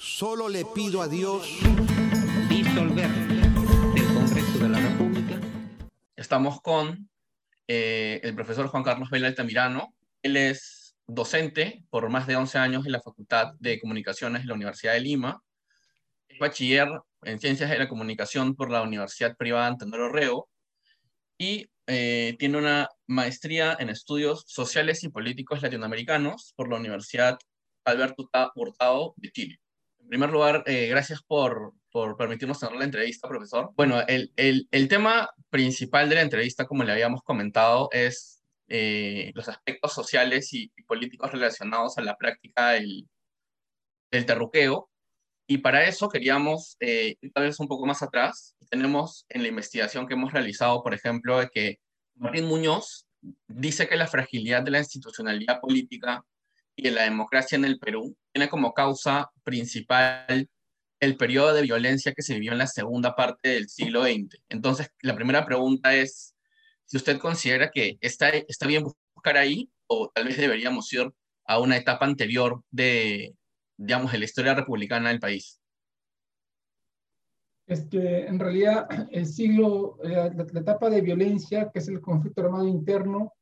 Solo le pido a Dios disolver del Congreso de la República. Estamos con eh, el profesor Juan Carlos Vela Altamirano. Él es docente por más de 11 años en la Facultad de Comunicaciones de la Universidad de Lima. Es bachiller en Ciencias de la Comunicación por la Universidad Privada Antenor Reo y eh, tiene una maestría en Estudios Sociales y Políticos Latinoamericanos por la Universidad Alberto Hurtado de Chile. Primer lugar, eh, gracias por, por, permitirnos tener la entrevista, profesor. Bueno, el, el, el, tema principal de la entrevista, como le habíamos comentado, es eh, los aspectos sociales y, y, políticos relacionados a la práctica del, del terruqueo. Y para eso queríamos eh, ir tal vez un poco más atrás. Tenemos en la investigación que hemos realizado, por ejemplo, de que Martín Muñoz dice que la fragilidad de la institucionalidad política y la democracia en el Perú tiene como causa principal el periodo de violencia que se vivió en la segunda parte del siglo XX. Entonces, la primera pregunta es si usted considera que está, está bien buscar ahí o tal vez deberíamos ir a una etapa anterior de, digamos, de la historia republicana del país. Es que en realidad el siglo, la, la etapa de violencia, que es el conflicto armado interno,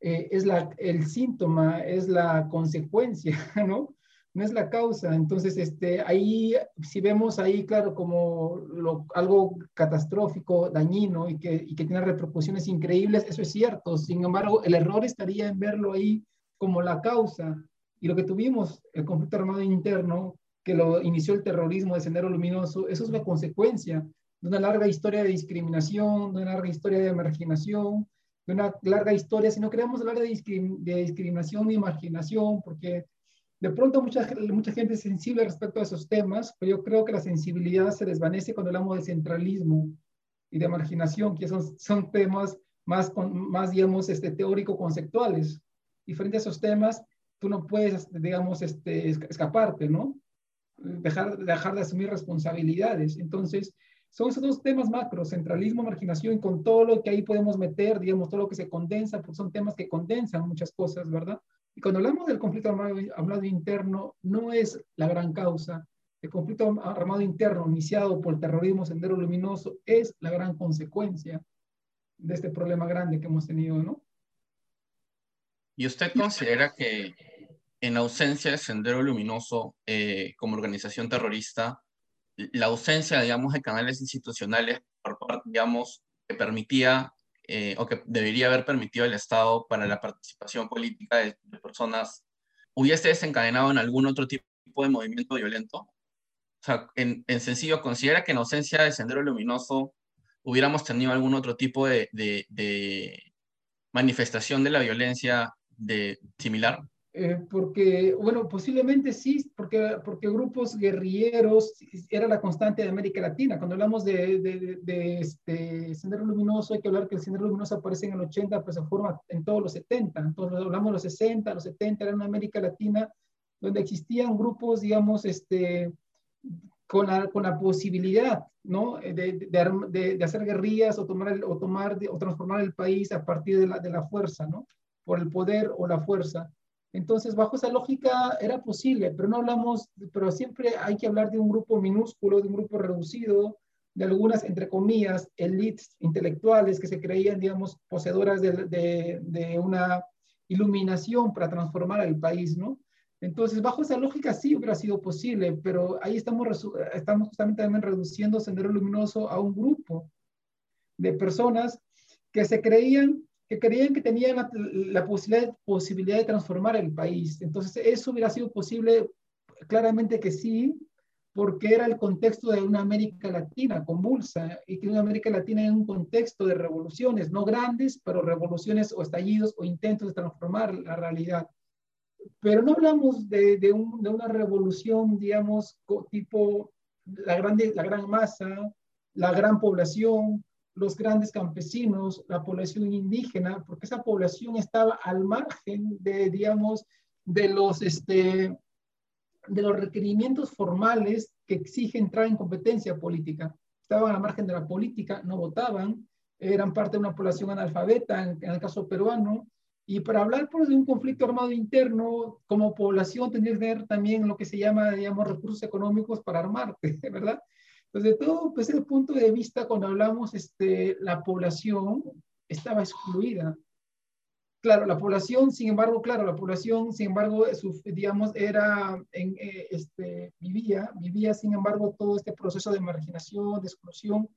eh, es la, el síntoma, es la consecuencia, ¿no? No es la causa. Entonces, este, ahí, si vemos ahí, claro, como lo, algo catastrófico, dañino y que, y que tiene repercusiones increíbles, eso es cierto. Sin embargo, el error estaría en verlo ahí como la causa. Y lo que tuvimos, el conflicto armado interno, que lo inició el terrorismo de Sendero Luminoso, eso es la consecuencia de una larga historia de discriminación, de una larga historia de marginación, de una larga historia, si no queremos hablar de, de discriminación y marginación, porque de pronto mucha, mucha gente es sensible respecto a esos temas, pero yo creo que la sensibilidad se desvanece cuando hablamos de centralismo y de marginación, que son, son temas más, más digamos, este, teórico-conceptuales. Y frente a esos temas, tú no puedes, digamos, este, escaparte, ¿no? Dejar, dejar de asumir responsabilidades. Entonces, son esos dos temas macros, centralismo, marginación, y con todo lo que ahí podemos meter, digamos, todo lo que se condensa, pues son temas que condensan muchas cosas, ¿verdad? Y cuando hablamos del conflicto armado, armado interno, no es la gran causa. El conflicto armado interno iniciado por el terrorismo sendero luminoso es la gran consecuencia de este problema grande que hemos tenido, ¿no? ¿Y usted considera que en ausencia de Sendero Luminoso eh, como organización terrorista, la ausencia, digamos, de canales institucionales, por parte, digamos, que permitía eh, o que debería haber permitido el Estado para la participación política de, personas, hubiese desencadenado en algún otro tipo de movimiento violento? O sea, en, en, sencillo, ¿considera que en ausencia de Sendero Luminoso hubiéramos tenido algún otro tipo de, de, de manifestación de la violencia de, similar? Eh, porque, bueno, posiblemente sí, porque, porque grupos guerrilleros era la constante de América Latina. Cuando hablamos de, de, de, este Sendero Luminoso, hay que hablar que el Sendero Luminoso aparece en el 80, pues se forma en todos los 70. Entonces, hablamos de los 60, los 70, era una América Latina donde existían grupos, digamos, este, con, la, con la posibilidad, ¿no? De, de, hacer guerrillas o tomar, el, o, tomar o transformar el país a partir de la, de la fuerza, ¿no? Por el poder o la fuerza. Entonces, bajo esa lógica era posible, pero no hablamos, pero siempre hay que hablar de un grupo minúsculo, de un grupo reducido, de algunas, entre comillas, elites intelectuales que se creían, digamos, poseedoras de, una iluminación para transformar el país, ¿no? Entonces, bajo esa lógica sí hubiera sido posible, pero ahí estamos, estamos justamente también reduciendo Sendero Luminoso a un grupo de personas que se creían que creían que tenían la, posibilidad, posibilidad de transformar el país. Entonces, eso hubiera sido posible, claramente que sí, porque era el contexto de una América Latina convulsa y que una América Latina en un contexto de revoluciones, no grandes, pero revoluciones o estallidos o intentos de transformar la realidad. Pero no hablamos de, de, un, de una revolución, digamos, tipo la, grande, la gran masa, la gran población, los grandes campesinos, la población indígena, porque esa población estaba al margen de, digamos, de los, este, de los requerimientos formales que exige entrar en competencia política. Estaban al margen de la política, no votaban, eran parte de una población analfabeta, en, en el caso peruano, Y para hablar pues, de un conflicto armado interno, como población tendrías que tener también lo que se llama, digamos, recursos económicos para armarte, ¿verdad? Entonces, de todo pues, ese punto de vista, cuando hablamos, este, la población estaba excluida. Claro, la población, sin embargo, claro, la población, sin embargo, digamos, era, en, eh, este, vivía, vivía, sin embargo, todo este proceso de marginación, de exclusión,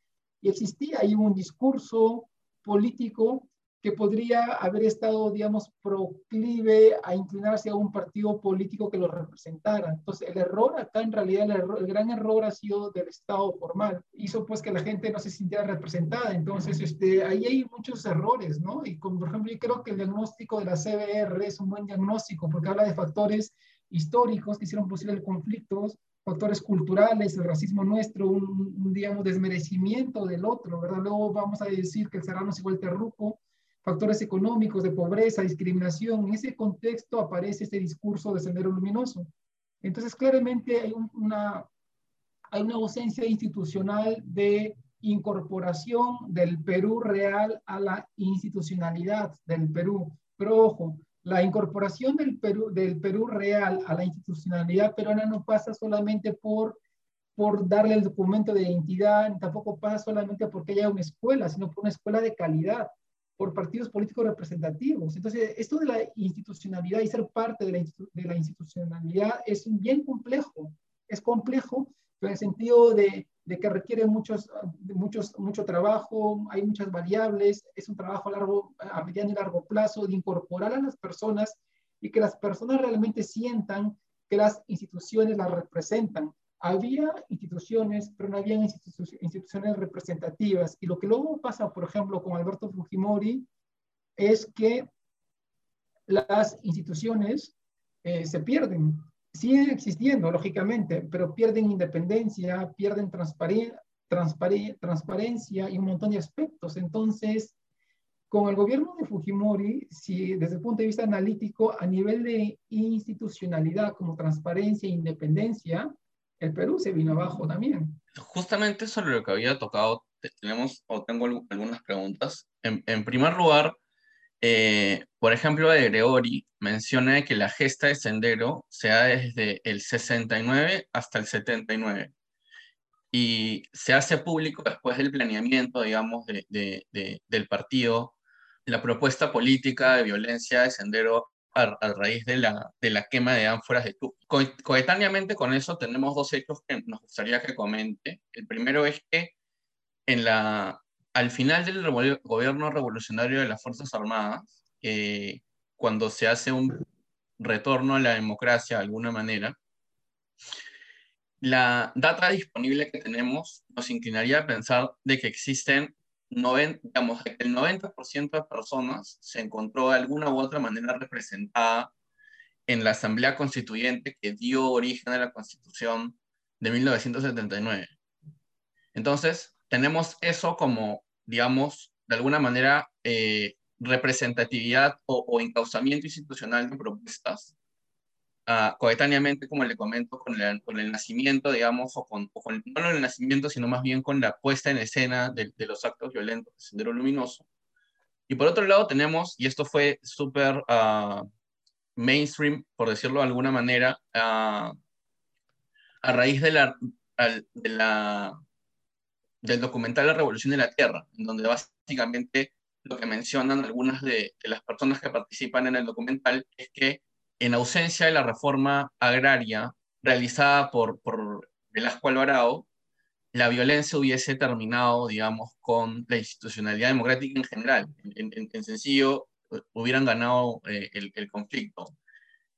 y existía ahí un discurso político que podría haber estado, digamos, proclive a inclinarse a un partido político que lo representara. Entonces, el error acá, en realidad, el, gran error ha sido del Estado formal. Hizo pues que la gente no se sintiera representada. Entonces, este, ahí hay muchos errores, ¿no? Y como, por ejemplo, yo creo que el diagnóstico de la CBR es un buen diagnóstico porque habla de factores históricos que hicieron posible el conflicto, factores culturales, el racismo nuestro, un, un, digamos, desmerecimiento del otro, ¿verdad? Luego vamos a decir que el serrano es igual terruco, factores económicos de pobreza, discriminación. En ese contexto aparece este discurso de Sendero Luminoso. Entonces, claramente hay una, hay una ausencia institucional de incorporación del Perú real a la institucionalidad del Perú. Pero ojo, la incorporación del Perú, del Perú real a la institucionalidad peruana no pasa solamente por, por darle el documento de identidad, tampoco pasa solamente porque haya una escuela, sino por una escuela de calidad por partidos políticos representativos. Entonces, esto de la institucionalidad y ser parte de la, de la institucionalidad es bien complejo. Es complejo en el sentido de, de que requiere muchos, muchos, mucho trabajo, hay muchas variables, es un trabajo a, largo, a mediano y largo plazo de incorporar a las personas y que las personas realmente sientan que las instituciones las representan había instituciones, pero no había instituciones representativas. Y lo que luego pasa, por ejemplo, con Alberto Fujimori, es que las instituciones eh, se pierden. Siguen existiendo, lógicamente, pero pierden independencia, pierden transparencia y un montón de aspectos. Entonces, con el gobierno de Fujimori, si desde el punto de vista analítico, a nivel de institucionalidad como transparencia e independencia, el Perú se vino abajo también. Justamente sobre lo que había tocado, tenemos o tengo algunas preguntas. En, primer lugar, eh, por ejemplo, de Gregory menciona que la gesta de sendero se da desde el 69 hasta el 79 y se hace público después del planeamiento, digamos, de, del partido, la propuesta política de violencia de sendero a, raíz de la, de la quema de ánforas de tu. coetáneamente con eso tenemos dos hechos que nos gustaría que comente. El primero es que en la, al final del gobierno revolucionario de las Fuerzas Armadas, cuando se hace un retorno a la democracia de alguna manera, la data disponible que tenemos nos inclinaría a pensar de que existen digamos, el 90% de personas se encontró de alguna u otra manera representada en la Asamblea Constituyente que dio origen a la Constitución de 1979. Entonces, tenemos eso como, digamos, de alguna manera, eh, representatividad o, o, encauzamiento institucional de propuestas uh, coetáneamente, como le comento, con el, con el nacimiento, digamos, o con, no el nacimiento, sino más bien con la puesta en escena de, de los actos violentos de Sendero Luminoso. Y por otro lado tenemos, y esto fue súper uh, mainstream, por decirlo de alguna manera, uh, a raíz de la, de la, del documental La Revolución de la Tierra, en donde básicamente lo que mencionan algunas de, de las personas que participan en el documental es que en ausencia de la reforma agraria realizada por, por Velasco Alvarado, la violencia hubiese terminado, digamos, con la institucionalidad democrática en general. En, sencillo, hubieran ganado eh, el, conflicto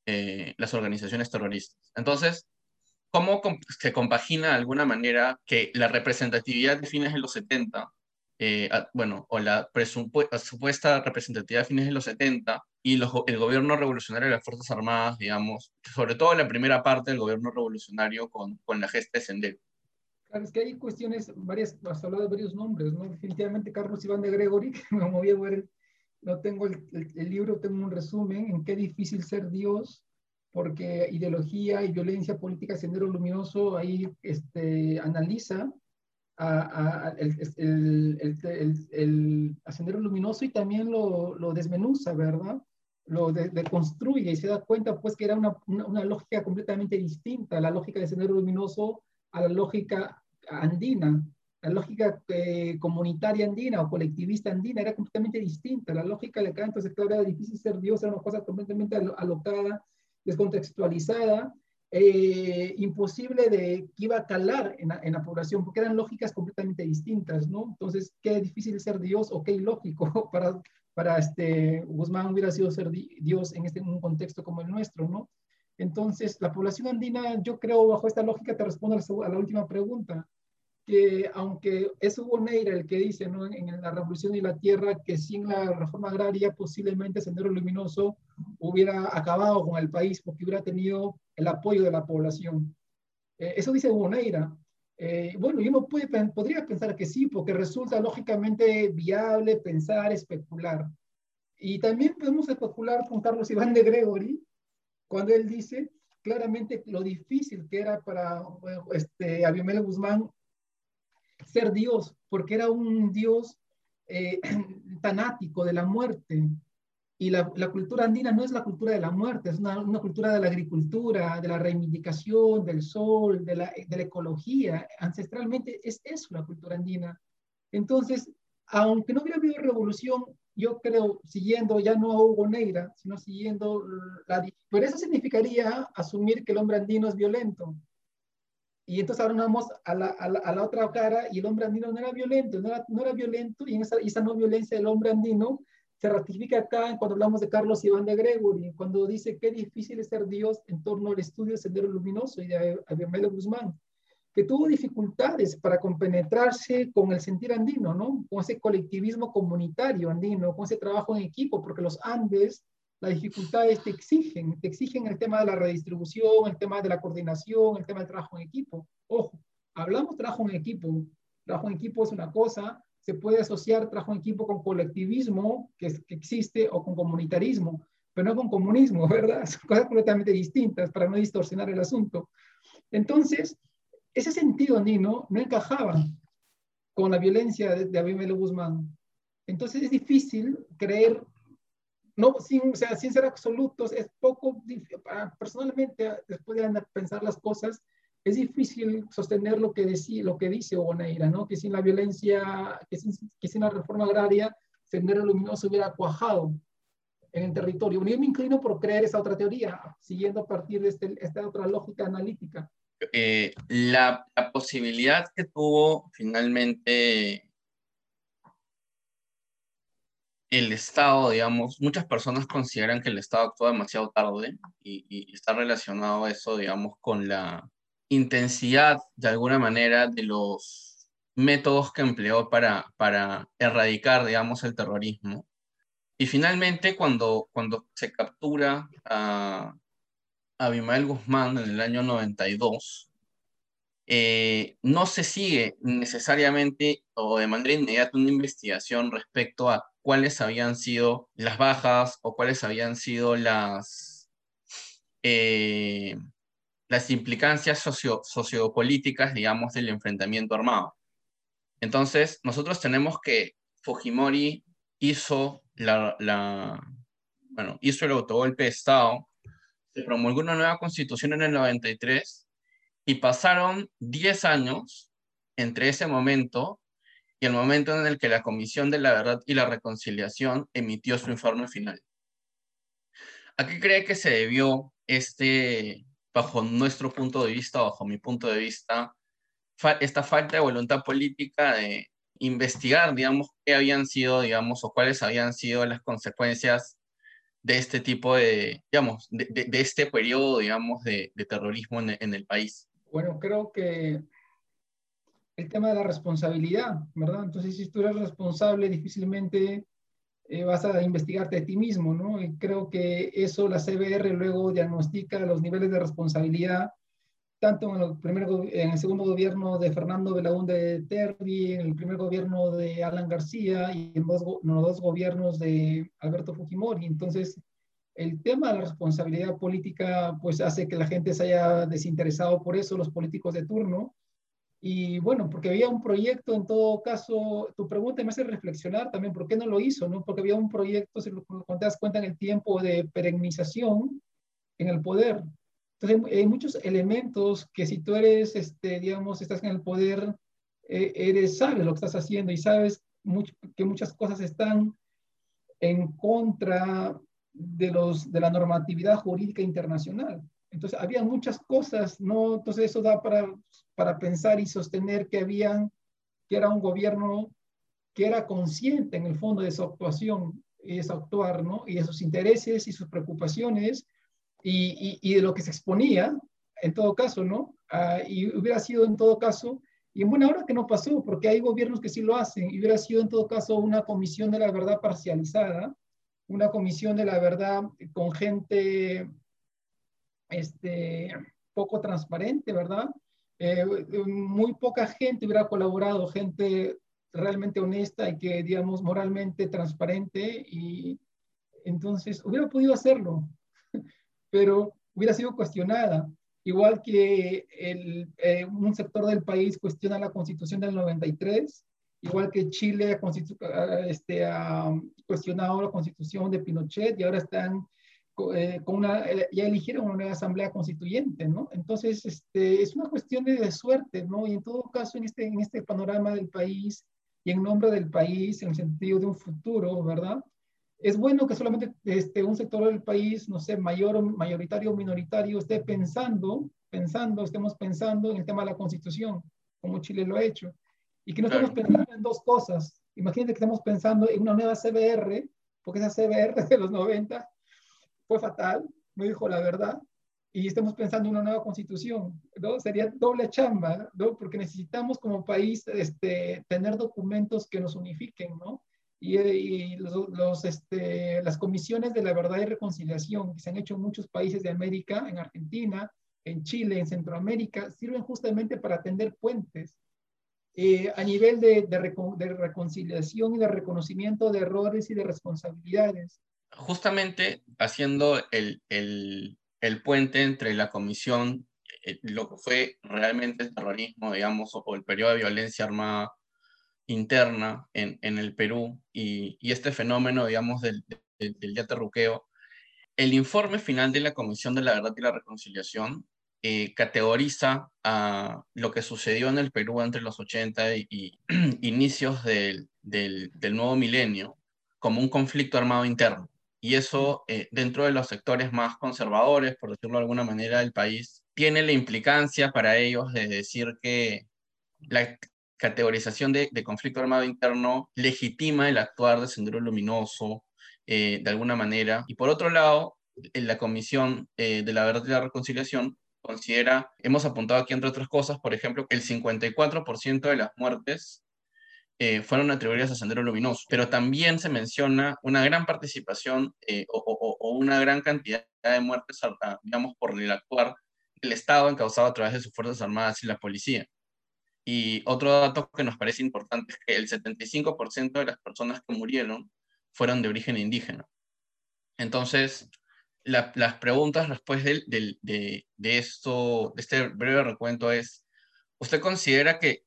eh, las organizaciones terroristas. Entonces, ¿cómo se compagina de alguna manera que la representatividad de fines de los 70 eh, bueno, o la supuesta representatividad de fines de los 70 y el gobierno revolucionario de las Fuerzas Armadas, digamos, sobre todo la primera parte del gobierno revolucionario con, con la gesta de Sendero. Claro, es que hay cuestiones, varias, has hablado de varios nombres, ¿no? Definitivamente Carlos Iván de Gregory, como bien ver, no tengo el, el, libro, tengo un resumen en qué difícil ser Dios, porque ideología y violencia política, Sendero Luminoso, ahí este, analiza a, el, el, Sendero Luminoso y también lo, desmenuza, ¿verdad? lo deconstruye y se da cuenta pues que era una, una, lógica completamente distinta, la lógica del sendero luminoso a la lógica andina. La lógica eh, comunitaria andina o colectivista andina era completamente distinta. La lógica de acá, entonces, claro, era difícil ser Dios, era una cosa completamente alocada, descontextualizada, eh, imposible de que iba a calar en la, población, porque eran lógicas completamente distintas, ¿no? Entonces, qué difícil ser Dios o qué ilógico para, para este, Guzmán hubiera sido ser Dios en, este, un contexto como el nuestro, ¿no? Entonces, la población andina, yo creo, bajo esta lógica, te respondo a la, última pregunta, que aunque es Hugo Neira el que dice ¿no? en, la Revolución y la Tierra que sin la reforma agraria posiblemente Sendero Luminoso hubiera acabado con el país porque hubiera tenido el apoyo de la población. Eh, eso dice Hugo Neira. Eh, bueno, yo no puede, podría pensar que sí, porque resulta lógicamente viable pensar, especular. Y también podemos especular con Carlos Iván de Gregory, cuando él dice claramente lo difícil que era para este, Abimelech Guzmán ser Dios, porque era un Dios eh, tanático de la muerte, y la, la, cultura andina no es la cultura de la muerte, es una, una, cultura de la agricultura, de la reivindicación, del sol, de la, de la ecología. Ancestralmente es eso la cultura andina. Entonces, aunque no hubiera habido revolución, yo creo, siguiendo ya no a Hugo Neira, sino siguiendo la... Pero eso significaría asumir que el hombre andino es violento. Y entonces ahora vamos a la, a la, a la otra cara y el hombre andino no era violento, no era, no era violento y esa, esa no violencia del hombre andino se ratifica acá cuando hablamos de Carlos Iván de Gregory, cuando dice qué difícil es ser Dios en torno al estudio del Sendero Luminoso y de Abimelech Guzmán, que tuvo dificultades para compenetrarse con el sentir andino, ¿no? Con ese colectivismo comunitario andino, con ese trabajo en equipo, porque los Andes, las dificultades te exigen, te exigen el tema de la redistribución, el tema de la coordinación, el tema del trabajo en equipo. Ojo, hablamos trabajo en equipo, trabajo en equipo es una cosa, se puede asociar trabajo en equipo con colectivismo que, existe o con comunitarismo, pero no con comunismo, ¿verdad? Son cosas completamente distintas para no distorsionar el asunto. Entonces, ese sentido andino no encajaba con la violencia de, de Abimelech Guzmán. Entonces es difícil creer, no, sin, o sea, sin ser absolutos, es poco, personalmente, después de pensar las cosas, es difícil sostener lo que, decía, lo que dice Oneira, ¿no? que sin la violencia, que sin, que sin la reforma agraria, Sendero Luminoso hubiera cuajado en el territorio. Yo me inclino por creer esa otra teoría, siguiendo a partir de este, esta otra lógica analítica. Eh, la, la, posibilidad que tuvo finalmente el Estado, digamos, muchas personas consideran que el Estado actuó demasiado tarde y, y está relacionado eso, digamos, con la intensidad, de alguna manera, de los métodos que empleó para, para erradicar, digamos, el terrorismo. Y finalmente, cuando, cuando se captura a Abimael Guzmán en el año 92, eh, no se sigue necesariamente o de manera inmediata una investigación respecto a cuáles habían sido las bajas o cuáles habían sido las, eh, las implicancias socio, sociopolíticas, digamos, del enfrentamiento armado. Entonces, nosotros tenemos que Fujimori hizo, la, bueno, hizo el autogolpe de Estado, se promulgó una nueva constitución en el 93 y pasaron 10 años entre ese momento el momento en el que la Comisión de la Verdad y la Reconciliación emitió su informe final. ¿A qué cree que se debió este, bajo nuestro punto de vista, bajo mi punto de vista, esta falta de voluntad política de investigar, digamos, qué habían sido, digamos, o cuáles habían sido las consecuencias de este tipo de, digamos, de, de, este periodo, digamos, de, de terrorismo en, en, el país? Bueno, creo que el tema de la responsabilidad, ¿verdad? Entonces, si tú eres responsable, difícilmente eh, vas a investigarte a ti mismo, ¿no? Y creo que eso la CBR luego diagnostica los niveles de responsabilidad, tanto en el, segundo gobierno de Fernando Belaúnde Terry, en el primer gobierno de Alan García y en, en los dos gobiernos de Alberto Fujimori. Entonces, el tema de la responsabilidad política pues hace que la gente se haya desinteresado por eso, los políticos de turno, y bueno, porque había un proyecto, en todo caso, tu pregunta me hace reflexionar también, ¿por qué no lo hizo? No? Porque había un proyecto, si cuando te das cuenta en el tiempo, de perennización en el poder. Entonces, hay muchos elementos que si tú eres, este, digamos, estás en el poder, eh, eres, sabes lo que estás haciendo y sabes que muchas cosas están en contra de, los, de la normatividad jurídica internacional. Entonces, había muchas cosas, ¿no? Entonces, eso da para, para pensar y sostener que habían, que era un gobierno que era consciente en el fondo de su actuación y su actuar, ¿no? Y de sus intereses y sus preocupaciones y, y, de lo que se exponía, en todo caso, ¿no? Ah, y hubiera sido en todo caso, y en buena hora que no pasó, porque hay gobiernos que sí lo hacen, y hubiera sido en todo caso una comisión de la verdad parcializada, una comisión de la verdad con gente este, poco transparente, ¿verdad? Eh, muy poca gente hubiera colaborado, gente realmente honesta y que, digamos, moralmente transparente, y entonces hubiera podido hacerlo, pero hubiera sido cuestionada. Igual que el, eh, un sector del país cuestiona la constitución del 93, igual que Chile este, ha cuestionado la constitución de Pinochet y ahora están eh, con una, eh, ya eligieron una nueva asamblea constituyente, ¿no? Entonces, este, es una cuestión de, suerte, ¿no? Y en todo caso, en este, en este panorama del país y en nombre del país, en el sentido de un futuro, ¿verdad? Es bueno que solamente este, un sector del país, no sé, mayor, mayoritario o minoritario, esté pensando, pensando, estemos pensando en el tema de la constitución, como Chile lo ha hecho. Y que no estemos pensando en dos cosas. Imagínate que estamos pensando en una nueva CBR, porque esa CBR de los 90 fue fatal, no dijo la verdad, y estamos pensando en una nueva constitución, ¿no? Sería doble chamba, ¿no? Porque necesitamos como país este, tener documentos que nos unifiquen, ¿no? Y, y los, este, las comisiones de la verdad y reconciliación que se han hecho en muchos países de América, en Argentina, en Chile, en Centroamérica, sirven justamente para atender puentes. Eh, a nivel de, de reconciliación y de reconocimiento de errores y de responsabilidades justamente haciendo el, el, el, puente entre la comisión, eh, lo que fue realmente el terrorismo, digamos, o, el periodo de violencia armada interna en, en el Perú y, y, este fenómeno, digamos, del, del, del el informe final de la Comisión de la Verdad y la Reconciliación eh, categoriza a lo que sucedió en el Perú entre los 80 y, y inicios del, del, del, nuevo milenio como un conflicto armado interno. Y eso, eh, dentro de los sectores más conservadores, por decirlo de alguna manera, del país, tiene la implicancia para ellos de decir que la categorización de, conflicto armado interno legitima el actuar de Sendero Luminoso eh, de alguna manera. Y por otro lado, en la Comisión eh, de la Verdad y la Reconciliación considera, hemos apuntado aquí entre otras cosas, por ejemplo, el 54% de las muertes eh, fueron atribuidas a Sendero Luminoso, pero también se menciona una gran participación eh, o, una gran cantidad de muertes, digamos, por el actuar del Estado encausado a través de sus Fuerzas Armadas y la policía. Y otro dato que nos parece importante es que el 75% de las personas que murieron fueron de origen indígena. Entonces, las preguntas después de, esto, de este breve recuento es, ¿Usted considera que,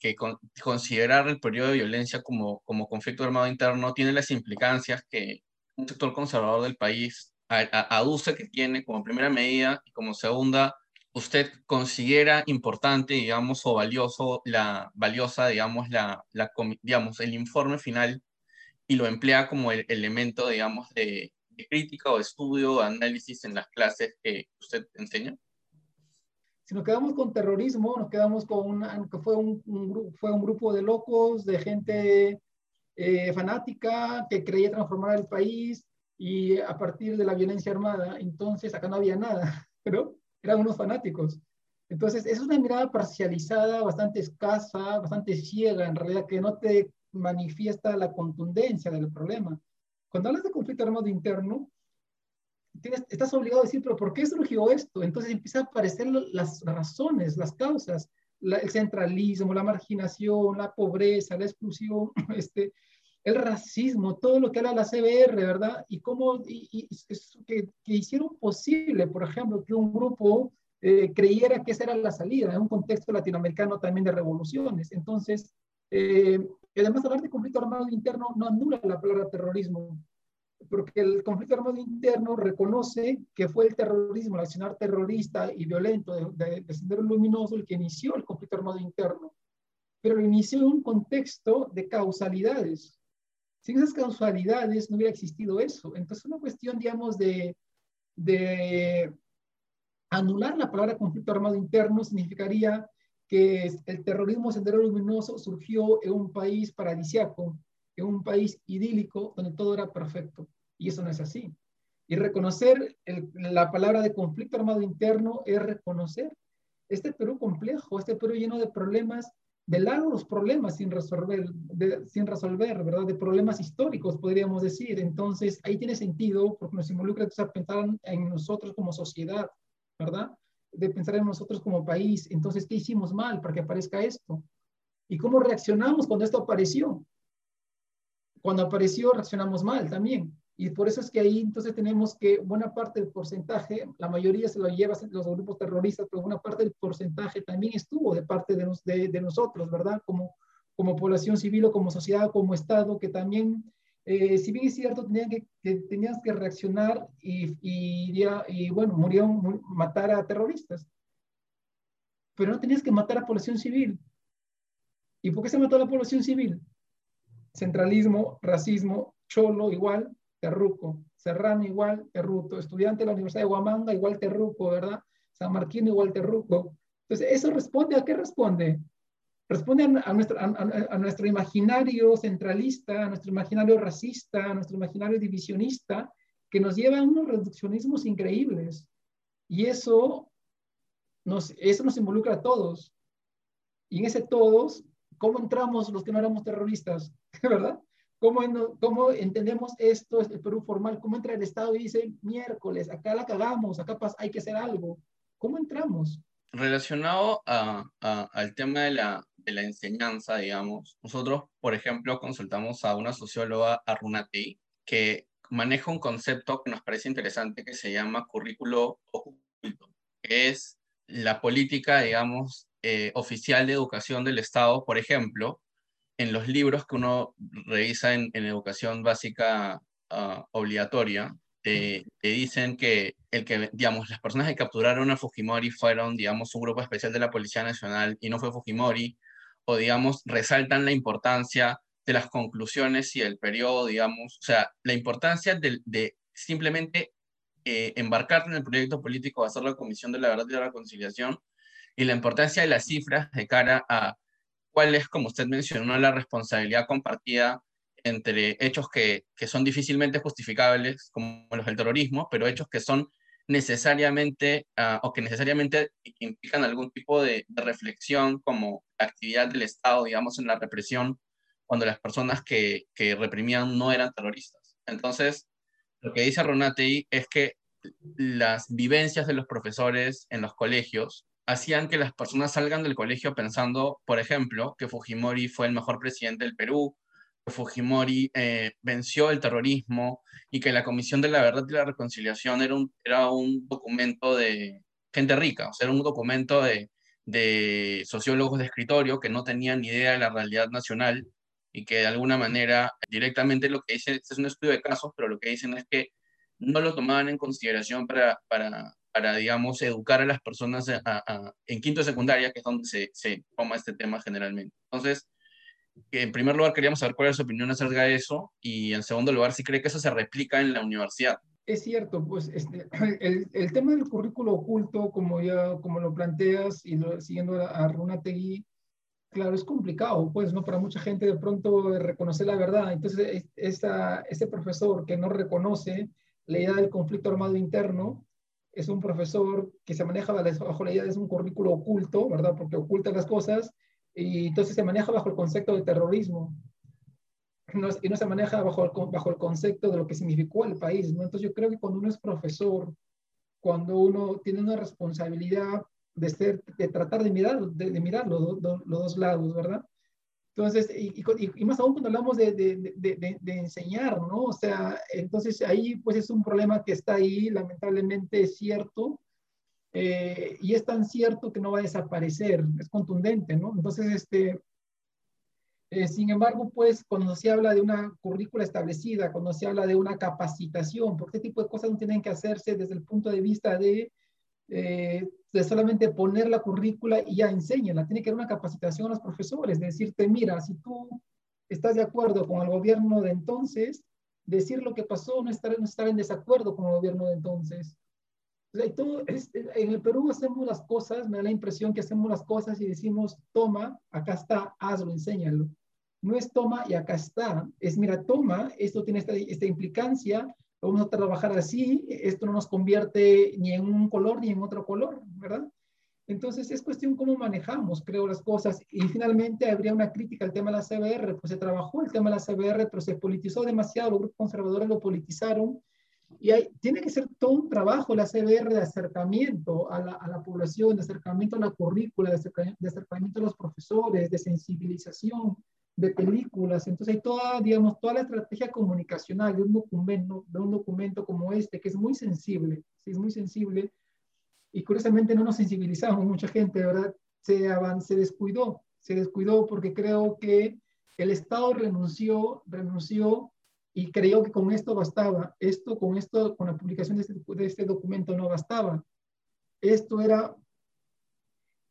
considerar el periodo de violencia como, conflicto armado interno tiene las implicancias que un sector conservador del país aduce que tiene como primera medida y como segunda, usted considera importante, digamos, o valioso, la valiosa, digamos, la, la digamos, el informe final y lo emplea como el elemento, digamos, de, de crítica o estudio análisis en las clases que usted enseña? Si nos quedamos con terrorismo, nos quedamos con una, que fue un, fue un grupo de locos, de gente eh, fanática que creía transformar el país y a partir de la violencia armada, entonces acá no había nada, pero eran unos fanáticos. Entonces, es una mirada parcializada, bastante escasa, bastante ciega, en realidad, que no te manifiesta la contundencia del problema. Cuando hablas de conflicto armado interno, estás obligado a decir, pero ¿por qué surgió esto? Entonces empiezan a aparecer las razones, las causas, el centralismo, la marginación, la pobreza, la exclusión, este, el racismo, todo lo que era la CBR, ¿verdad? Y cómo y, que, que, hicieron posible, por ejemplo, que un grupo eh, creyera que esa era la salida en un contexto latinoamericano también de revoluciones. Entonces, eh, además hablar de conflicto armado interno no anula la palabra terrorismo, porque el conflicto armado interno reconoce que fue el terrorismo, el accionar terrorista y violento de, de, Sendero Luminoso el que inició el conflicto armado interno, pero lo inició en un contexto de causalidades. Sin esas causalidades no hubiera existido eso. Entonces, una cuestión, digamos, de, de anular la palabra conflicto armado interno significaría que el terrorismo Sendero Luminoso surgió en un país paradisiaco, en un país idílico donde todo era perfecto. Y eso no es así. Y reconocer la palabra de conflicto armado interno es reconocer este Perú complejo, este Perú lleno de problemas, de largos problemas sin resolver, sin resolver, ¿verdad? De problemas históricos, podríamos decir. Entonces, ahí tiene sentido porque nos involucra a pensar en nosotros como sociedad, ¿verdad? De pensar en nosotros como país. Entonces, ¿qué hicimos mal para que aparezca esto? ¿Y cómo reaccionamos cuando esto apareció? Cuando apareció reaccionamos mal también. Y por eso es que ahí entonces tenemos que buena parte del porcentaje, la mayoría se lo lleva los grupos terroristas, pero buena parte del porcentaje también estuvo de parte de, de, de nosotros, ¿verdad? Como, como población civil o como sociedad, como Estado, que también, eh, si bien es cierto, tenían que, que, tenías que reaccionar y, y, y bueno, murieron, matar a terroristas. Pero no tenías que matar a población civil. ¿Y por qué se mató a la población civil? Centralismo, racismo, cholo igual, terruco, serrano igual, terruco, estudiante de la Universidad de Huamanga igual terruco, ¿verdad? San Marquino igual terruco. Entonces, ¿eso responde a qué responde? Responde a, nuestro, imaginario centralista, a nuestro imaginario racista, a nuestro imaginario divisionista, que nos lleva a unos reduccionismos increíbles. Y eso eso nos involucra a todos. Y en ese todos, ¿cómo entramos los que no éramos terroristas? ¿Verdad? ¿Cómo, ¿Cómo, entendemos esto, el Perú formal? ¿Cómo entra el Estado y dice, miércoles, acá la cagamos, acá hay que hacer algo? ¿Cómo entramos? Relacionado a, a, al tema de la, de la enseñanza, digamos, nosotros, por ejemplo, consultamos a una socióloga, Arunati, que maneja un concepto que nos parece interesante que se llama currículo oculto, que es la política, digamos, eh, oficial de educación del Estado, por ejemplo, en los libros que uno revisa en, educación básica uh, obligatoria, te, dicen que, el que, digamos, las personas que capturaron a Fujimori fueron, digamos, un grupo especial de la Policía Nacional y no fue Fujimori, o, digamos, resaltan la importancia de las conclusiones y el periodo, digamos, o sea, la importancia de, de simplemente eh, embarcarte en el proyecto político, hacer la Comisión de la Verdad y la Reconciliación, y la importancia de las cifras de cara a cuál es, como usted mencionó, la responsabilidad compartida entre hechos que, que, son difícilmente justificables, como los del terrorismo, pero hechos que son necesariamente uh, o que necesariamente implican algún tipo de, de, reflexión, como la actividad del Estado, digamos, en la represión, cuando las personas que, que reprimían no eran terroristas. Entonces, lo que dice Ronatei es que las vivencias de los profesores en los colegios hacían que las personas salgan del colegio pensando, por ejemplo, que Fujimori fue el mejor presidente del Perú, que Fujimori eh, venció el terrorismo y que la Comisión de la Verdad y la Reconciliación era un, era un documento de gente rica, o sea, era un documento de, de sociólogos de escritorio que no tenían ni idea de la realidad nacional y que de alguna manera directamente lo que dicen, este es un estudio de casos, pero lo que dicen es que no lo tomaban en consideración para, para para, digamos, educar a las personas a, a, en quinto de secundaria, que es donde se, se toma este tema generalmente. Entonces, en primer lugar, queríamos saber cuál es su opinión acerca de eso y en segundo lugar, si cree que eso se replica en la universidad. Es cierto, pues este, el, el tema del currículo oculto, como ya como lo planteas y lo, siguiendo a, a Runategui, claro, es complicado, pues, ¿no? Para mucha gente de pronto reconocer la verdad. Entonces, esa, ese profesor que no reconoce la idea del conflicto armado interno, es un profesor que se maneja bajo la idea de un currículo oculto, ¿verdad? Porque oculta las cosas y entonces se maneja bajo el concepto de terrorismo y no se maneja bajo el, bajo el concepto de lo que significó el país, ¿no? Entonces yo creo que cuando uno es profesor, cuando uno tiene una responsabilidad de, ser, de tratar de mirar, de mirar los, los, los dos lados, ¿verdad? Entonces, y, más aún cuando hablamos de, de, de, de, enseñar, ¿no? O sea, entonces ahí pues es un problema que está ahí, lamentablemente es cierto. eh, y es tan cierto que no va a desaparecer, es contundente, ¿no? Entonces, este, eh, sin embargo, pues cuando se habla de una currícula establecida, cuando se habla de una capacitación, porque este tipo de cosas no tienen que hacerse desde el punto de vista de, eh, de solamente poner la currícula y ya enséñala, tiene que haber una capacitación a los profesores, de decirte, mira, si tú estás de acuerdo con el gobierno de entonces, decir lo que pasó, no estar, no estar en desacuerdo con el gobierno de entonces. en el Perú hacemos las cosas, me da la impresión que hacemos las cosas y decimos, toma, acá está, hazlo, enséñalo no es toma y acá está, es mira, toma, esto tiene esta, esta implicancia, vamos a trabajar así, esto no nos convierte ni en un color ni en otro color, ¿verdad? Entonces es cuestión cómo manejamos, creo, las cosas. Y finalmente habría una crítica al tema de la CBR, pues se trabajó el tema de la CBR, pero se politizó demasiado, los grupos conservadores lo politizaron. Y hay, tiene que ser todo un trabajo la CBR de acercamiento a la, a la población, de acercamiento a la currícula, de acercamiento, de acercamiento a los profesores, de sensibilización, de películas. Entonces hay toda, digamos, toda la estrategia comunicacional de un documento, de un documento como este, que es muy sensible, ¿sí? es muy sensible. Y curiosamente no nos sensibilizamos, mucha gente, ¿verdad? Se, se descuidó, se descuidó porque creo que el Estado renunció, renunció y creyó que con esto bastaba. Esto, con esto, con la publicación de este, de este documento no bastaba. Esto era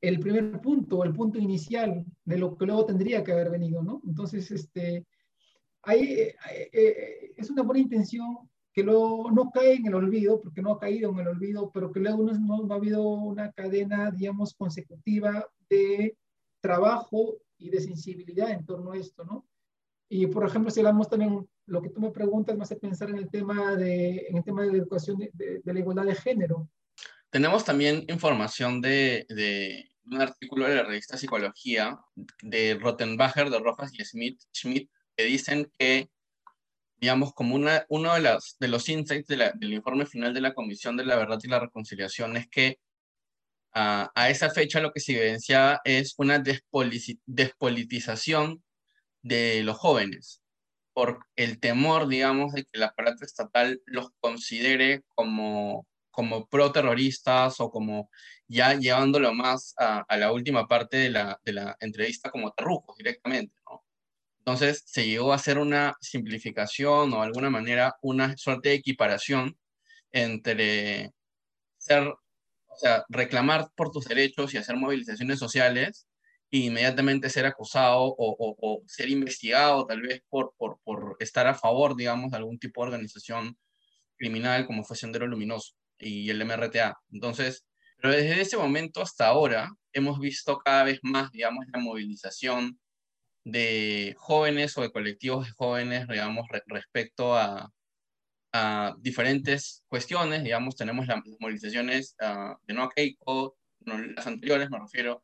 el primer punto, el punto inicial de lo que luego tendría que haber venido, ¿no? Entonces, este, ahí, eh, eh, es una buena intención que luego no cae en el olvido, porque no ha caído en el olvido, pero que luego no, no ha habido una cadena, digamos, consecutiva de trabajo y de sensibilidad en torno a esto, ¿no? Y, por ejemplo, si hablamos también, lo que tú me preguntas me hace pensar en el tema de, en el tema de la educación de, de la igualdad de género. Tenemos también información de, un artículo de la revista Psicología de Rottenbacher, de Rojas y Smith, Schmidt, que dicen que, digamos, como una, uno de, las, de los insights del informe final de la Comisión de la Verdad y la Reconciliación es que a esa fecha lo que se evidencia es una despolitización de los jóvenes por el temor, digamos, de que el aparato estatal los considere como como pro-terroristas o como ya llevándolo más a, la última parte de la, de la entrevista como terrujos directamente. Entonces se llegó a hacer una simplificación o de alguna manera una suerte de equiparación entre ser, o sea, reclamar por tus derechos y hacer movilizaciones sociales e inmediatamente ser acusado o, o, ser investigado tal vez por, por, por, estar a favor, digamos, de algún tipo de organización criminal como fue Sendero Luminoso y el MRTA. Entonces, pero desde ese momento hasta ahora hemos visto cada vez más, digamos, la movilización de jóvenes o de colectivos de jóvenes, digamos, respecto a, a, diferentes cuestiones. Digamos, tenemos las movilizaciones uh, de No Keiko, las anteriores me refiero,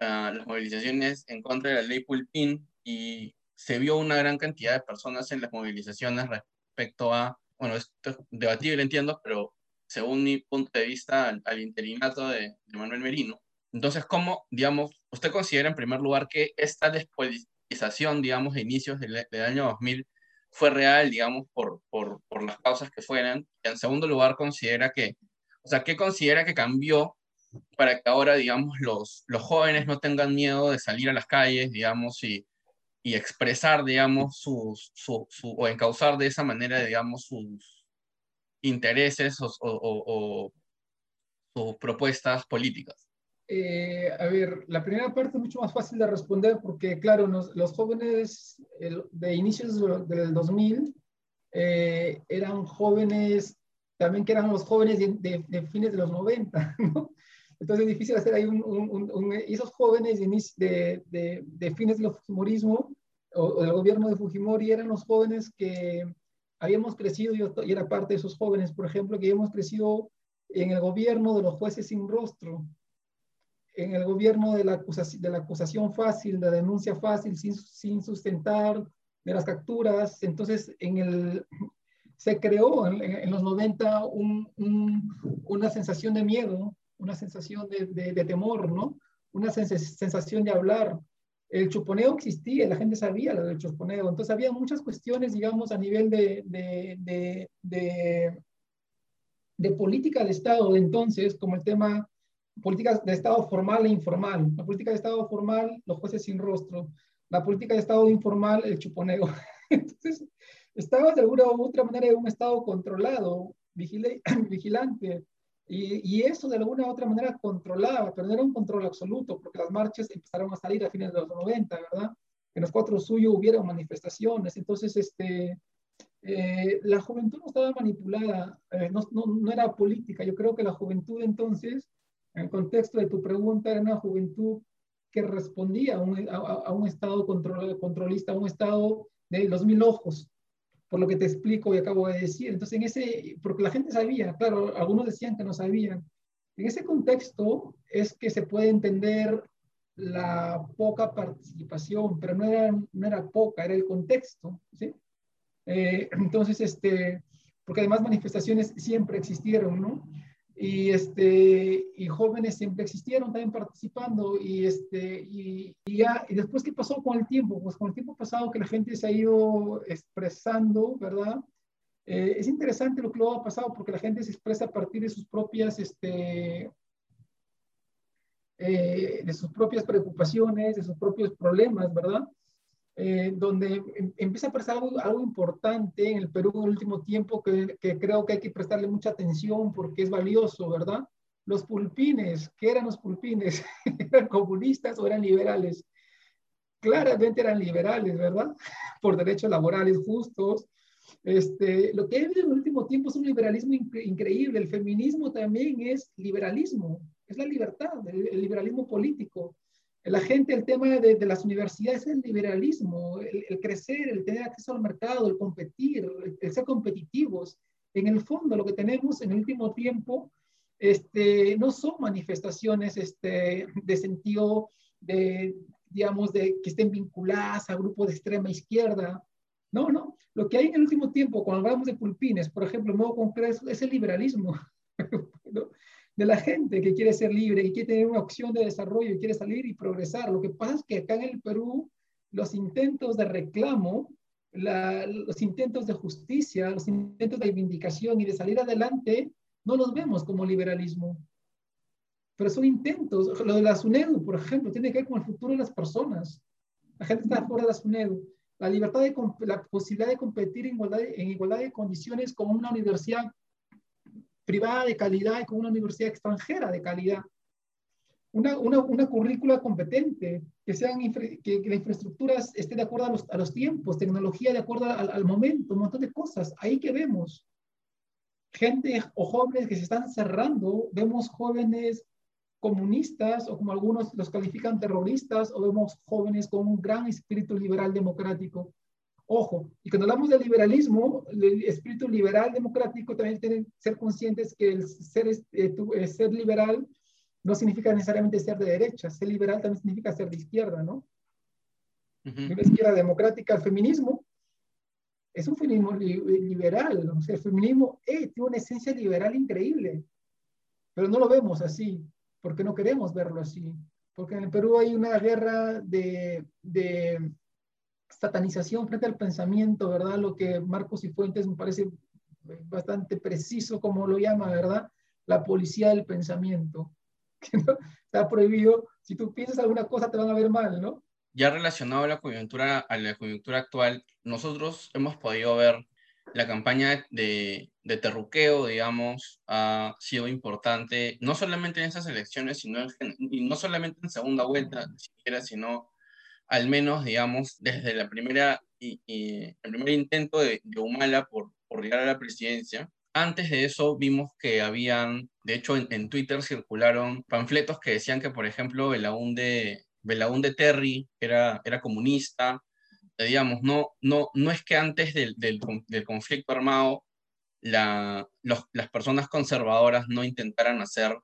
a las movilizaciones en contra de la ley Pulpín y se vio una gran cantidad de personas en las movilizaciones respecto a, bueno, esto es debatible, entiendo, pero según mi punto de vista, al, interinato de, Manuel Merino. Entonces, ¿cómo, digamos, usted considera en primer lugar que esta despolitización, digamos, de inicios del, año 2000 fue real, digamos, por, por, por, las causas que fueran? Y en segundo lugar, considera que, o sea, ¿qué considera que cambió para que ahora, digamos, los, los jóvenes no tengan miedo de salir a las calles, digamos, y, y expresar, digamos, sus, su, su, o encauzar de esa manera, digamos, sus, intereses o, sus propuestas políticas? Eh, a ver, la primera parte es mucho más fácil de responder porque, claro, los jóvenes de inicios del 2000 eh, eran jóvenes, también que eran los jóvenes de, fines de los 90, ¿no? Entonces es difícil hacer ahí un, un, esos jóvenes de, de, fines del Fujimorismo o, del gobierno de Fujimori eran los jóvenes que habíamos crecido, yo, era parte de esos jóvenes, por ejemplo, que habíamos crecido en el gobierno de los jueces sin rostro, en el gobierno de la, acusación, de la acusación fácil, de la denuncia fácil, sin, sin sustentar, de las capturas. Entonces, en el, se creó en, los 90 un, una sensación de miedo, una sensación de, de, temor, ¿no? Una sensación de hablar, el chuponeo existía, la gente sabía lo del chuponeo, entonces había muchas cuestiones, digamos, a nivel de, de, de, política de Estado de entonces, como el tema política de Estado formal e informal. La política de Estado formal, los jueces sin rostro. La política de Estado informal, el chuponeo. Entonces, estaba de alguna u otra manera en un Estado controlado, vigilante, y, y, eso de alguna u otra manera controlaba, pero no era un control absoluto, porque las marchas empezaron a salir a fines de los 90, ¿verdad? En los cuatro suyos hubieron manifestaciones, entonces este, eh, la juventud no estaba manipulada, eh, no, no, no, era política. Yo creo que la juventud entonces, en el contexto de tu pregunta, era una juventud que respondía a un, a, a un Estado control, controlista, a un Estado de los mil ojos, por lo que te explico y acabo de decir. Entonces, en ese, porque la gente sabía, claro, algunos decían que no sabían. En ese contexto es que se puede entender la poca participación, pero no era, no era poca, era el contexto, ¿sí? Eh, entonces, este, porque además manifestaciones siempre existieron, ¿no? Y, este, y jóvenes siempre existieron también participando y, este, y, ya, y después, ¿qué pasó con el tiempo? Pues con el tiempo pasado que la gente se ha ido expresando, ¿verdad? Eh, es interesante lo que luego ha pasado porque la gente se expresa a partir de sus propias, este, eh, de sus propias preocupaciones, de sus propios problemas, ¿verdad? Eh, donde em, empieza a pasar algo, algo, importante en el Perú en el último tiempo que, que, creo que hay que prestarle mucha atención porque es valioso, ¿verdad? Los pulpines, ¿qué eran los pulpines? ¿Eran comunistas o eran liberales? Claramente eran liberales, ¿verdad? Por derechos laborales justos. Este, lo que hay en el último tiempo es un liberalismo incre increíble. El feminismo también es liberalismo, es la libertad, el, el liberalismo político la gente, el tema de, de las universidades es el liberalismo, el, el, crecer, el tener acceso al mercado, el competir, el, el, ser competitivos. En el fondo, lo que tenemos en el último tiempo este, no son manifestaciones este, de sentido de, digamos, de que estén vinculadas a grupos de extrema izquierda. No, no. Lo que hay en el último tiempo, cuando hablamos de pulpines, por ejemplo, el nuevo Congreso, es el liberalismo. ¿no? De la gente que quiere ser libre y quiere tener una opción de desarrollo y quiere salir y progresar. Lo que pasa es que acá en el Perú los intentos de reclamo, la, los intentos de justicia, los intentos de reivindicación y de salir adelante, no los vemos como liberalismo. Pero son intentos. Lo de la SUNEDU, por ejemplo, tiene que ver con el futuro de las personas. La gente está fuera de la SUNEDU. La libertad de la posibilidad de competir en igualdad, en igualdad de condiciones con una universidad privada de calidad y con una universidad extranjera de calidad. Una, una, una currícula competente, que, sean que, que, la infraestructura esté de acuerdo a los, tiempos, tecnología de acuerdo al, al, momento, un montón de cosas. Ahí que vemos gente o jóvenes que se están cerrando, vemos jóvenes comunistas o como algunos los califican terroristas, o vemos jóvenes con un gran espíritu liberal democrático. Ojo, y cuando hablamos del liberalismo, el espíritu liberal democrático también tienen que ser conscientes que el ser, eh, ser liberal no significa necesariamente ser de derecha, ser liberal también significa ser de izquierda, ¿no? Uh -huh. Una izquierda democrática, el feminismo es un feminismo li liberal, o sea, el feminismo eh, tiene una esencia liberal increíble, pero no lo vemos así, porque no queremos verlo así, porque en el Perú hay una guerra de, de satanización frente al pensamiento, ¿verdad? Lo que Marcos y Fuentes me parece bastante preciso como lo llama, ¿verdad? La policía del pensamiento. Está prohibido, si tú piensas alguna cosa te van a ver mal, ¿no? Ya relacionado a la coyuntura, a la coyuntura actual, nosotros hemos podido ver la campaña de, de terruqueo, digamos, ha sido importante, no solamente en esas elecciones, sino en, y no solamente en segunda vuelta, ni siquiera, sino al menos, digamos, desde la primera, y, el primer intento de, de Humala por, por, llegar a la presidencia. Antes de eso vimos que habían, de hecho en, Twitter circularon panfletos que decían que, por ejemplo, Belaúnde, Belaúnde Terry era, era comunista. Eh, digamos, no, no, no es que antes del, del, conflicto armado la, las personas conservadoras no intentaran hacer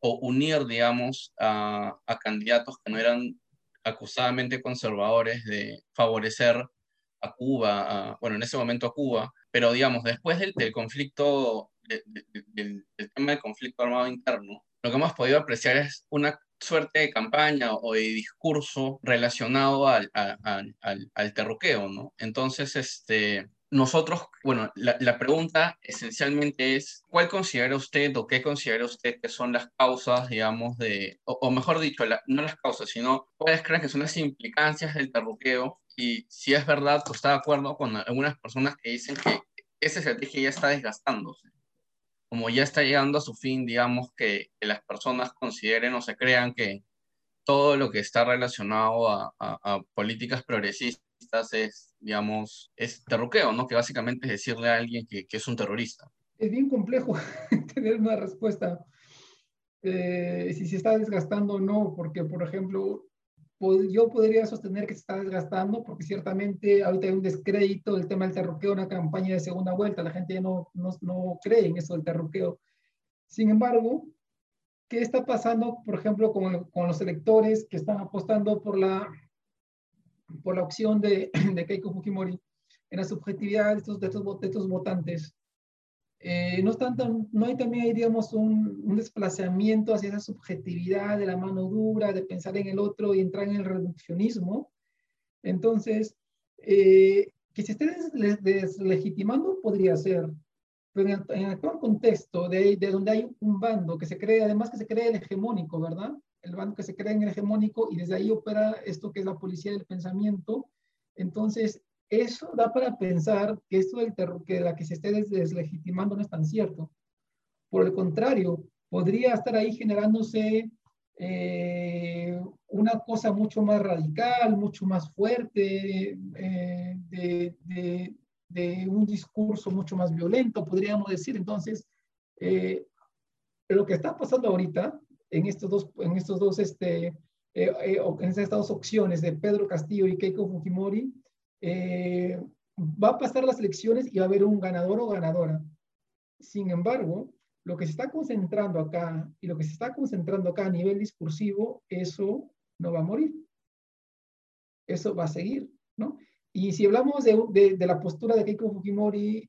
o unir, digamos, a, a candidatos que no eran acusadamente conservadores de favorecer a Cuba, a, bueno, en ese momento a Cuba, pero digamos, después del, conflicto, de, de, del, tema del conflicto armado interno, lo que hemos podido apreciar es una suerte de campaña o de discurso relacionado al, al, al, al ¿no? Entonces, este, nosotros, bueno, la, la, pregunta esencialmente es, ¿cuál considera usted o qué considera usted que son las causas, digamos, de, o, mejor dicho, no las causas, sino cuáles creen que son las implicancias del terruqueo? Y si es verdad, pues está de acuerdo con algunas personas que dicen que esa estrategia ya está desgastándose. Como ya está llegando a su fin, digamos, que, que las personas consideren o se crean que todo lo que está relacionado a, a, a políticas progresistas es, digamos, es terruqueo, ¿no? Que básicamente es decirle a alguien que, que es un terrorista. Es bien complejo tener una respuesta eh, si se está desgastando o no, porque, por ejemplo, yo podría sostener que se está desgastando porque ciertamente ahorita hay un descrédito del tema del terruqueo, una campaña de segunda vuelta, la gente ya no, no, no cree en eso del terruqueo. Sin embargo, ¿qué está pasando, por ejemplo, con, con los electores que están apostando por la por la opción de, de Keiko Fujimori en la subjetividad de estos, de estos, votantes. Eh, no, están no hay también, hay, digamos, un, un, desplazamiento hacia esa subjetividad de la mano dura, de pensar en el otro y entrar en el reduccionismo. Entonces, eh, que se esté deslegitimando podría ser, pero en el, en el actual contexto de, de, donde hay un bando que se cree, además que se cree el hegemónico, ¿verdad? El bando que se cree en el hegemónico y desde ahí opera esto que es la policía del pensamiento. Entonces, eso da para pensar que esto del terror, que la que se esté deslegitimando no es tan cierto. Por el contrario, podría estar ahí generándose eh, una cosa mucho más radical, mucho más fuerte, eh, de, un discurso mucho más violento, podríamos decir. Entonces, eh, lo que está pasando ahorita en estos dos, en estos dos, este, eh, eh, en estas dos opciones de Pedro Castillo y Keiko Fujimori, eh, va a pasar las elecciones y va a haber un ganador o ganadora. Sin embargo, lo que se está concentrando acá y lo que se está concentrando acá a nivel discursivo, eso no va a morir. Eso va a seguir, ¿no? Y si hablamos de, de, de la postura de Keiko Fujimori,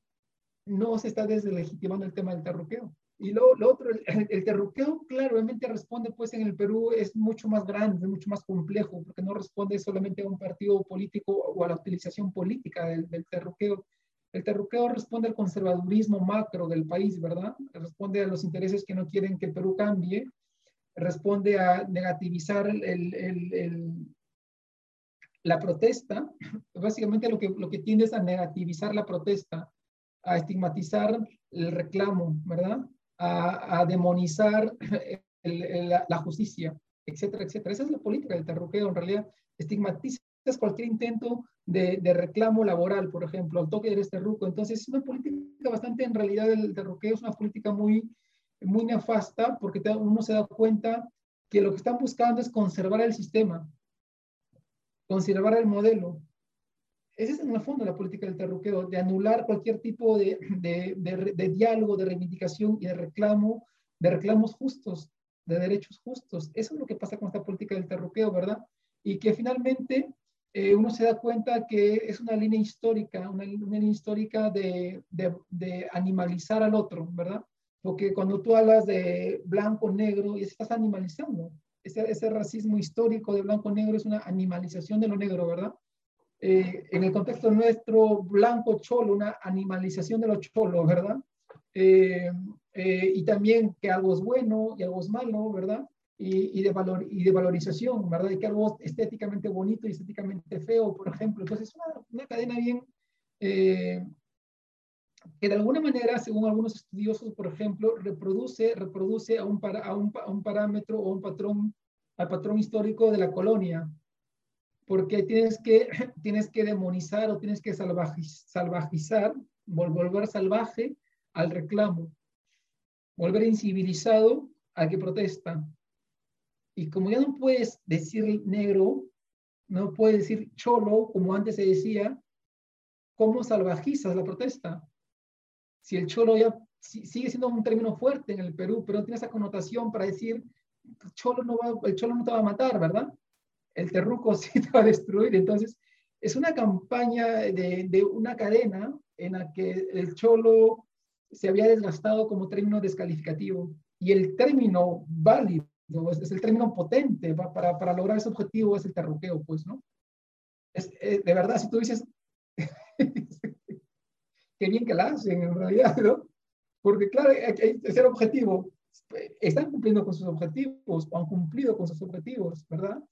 no se está deslegitimando el tema del terroqueo. Y lo, lo otro, el, el, terruqueo claramente responde, pues en el Perú es mucho más grande, mucho más complejo, porque no responde solamente a un partido político o a la utilización política del, del terruqueo. El terruqueo responde al conservadurismo macro del país, ¿verdad? Responde a los intereses que no quieren que Perú cambie, responde a negativizar el, el, el, la protesta. Básicamente lo que, lo que tiende es a negativizar la protesta, a estigmatizar el reclamo, ¿verdad? A, demonizar la, justicia, etcétera, etcétera. Esa es la política del terruqueo, en realidad estigmatizas cualquier intento de, reclamo laboral, por ejemplo, al toque este terruco. Entonces, es una política bastante, en realidad, el terruqueo es una política muy, muy nefasta porque uno se da cuenta que lo que están buscando es conservar el sistema, conservar el modelo, ese es en el fondo la política del terruqueo, de anular cualquier tipo de, de, diálogo, de reivindicación y de reclamo, de reclamos justos, de derechos justos. Eso es lo que pasa con esta política del terruqueo, ¿verdad? Y que finalmente eh, uno se da cuenta que es una línea histórica, una, línea histórica de, animalizar al otro, ¿verdad? Porque cuando tú hablas de blanco-negro, estás animalizando. Ese, ese racismo histórico de blanco-negro es una animalización de lo negro, ¿verdad? Eh, en el contexto nuestro, blanco cholo, una animalización de los cholos, ¿verdad? Eh, eh, y también que algo es bueno y algo es malo, ¿verdad? Y, y, de valor, y de valorización, ¿verdad? Y que algo es estéticamente bonito y estéticamente feo, por ejemplo. Entonces, es una, una cadena bien eh, que de alguna manera, según algunos estudiosos, por ejemplo, reproduce, reproduce a, un para, a, un, a un parámetro o un patrón, al patrón histórico de la colonia, porque tienes que, tienes que demonizar o tienes que salvajizar, volver salvaje al reclamo, volver incivilizado al que protesta. Y como ya no puedes decir negro, no puedes decir cholo, como antes se decía, ¿cómo salvajizas la protesta? Si el cholo ya sigue siendo un término fuerte en el Perú, pero no tiene esa connotación para decir, cholo no va, el cholo no te va a matar, ¿verdad? El terruco sí te va a destruir. Entonces, es una campaña de, de, una cadena en la que el cholo se había desgastado como término descalificativo y el término válido, es, es el término potente para, para, lograr ese objetivo, es el terruqueo, pues, ¿no? Es, eh, de verdad, si tú dices... qué bien que la hacen en realidad, ¿no? Porque claro, que ser objetivo. Están cumpliendo con sus objetivos o han cumplido con sus objetivos, ¿verdad?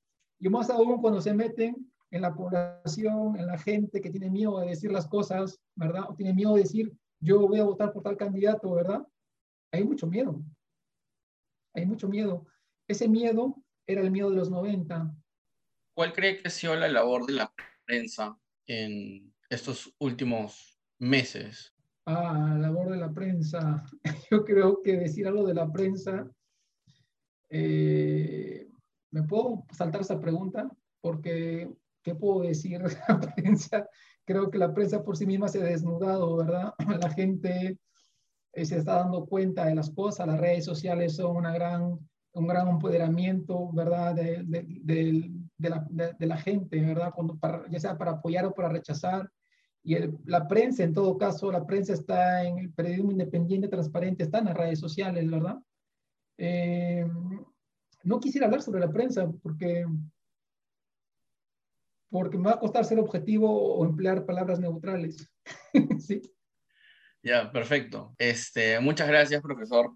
Y más aún cuando se meten en la población, en la gente que tiene miedo de decir las cosas, ¿verdad? O tiene miedo de decir, yo voy a votar por tal candidato, ¿verdad? Hay mucho miedo. Hay mucho miedo. Ese miedo era el miedo de los 90. ¿Cuál cree que ha sido la labor de la prensa en estos últimos meses? Ah, la labor de la prensa. Yo creo que decir algo de la prensa, eh, ¿me puedo saltar esa pregunta? Porque, ¿qué puedo decir de la prensa? Creo que la prensa por sí misma se ha desnudado, ¿verdad? La gente eh, se está dando cuenta de las cosas, las redes sociales son una gran, un gran empoderamiento, ¿verdad? De, de, de, la, de la, gente, ¿verdad? Cuando para, ya sea para apoyar o para rechazar. Y el, la prensa, en todo caso, la prensa está en el periodismo independiente, transparente, está en las redes sociales, ¿verdad? Eh, no quisiera hablar sobre la prensa porque, porque me va a costar ser objetivo o emplear palabras neutrales. ¿Sí? Ya, perfecto. Este, muchas gracias, profesor.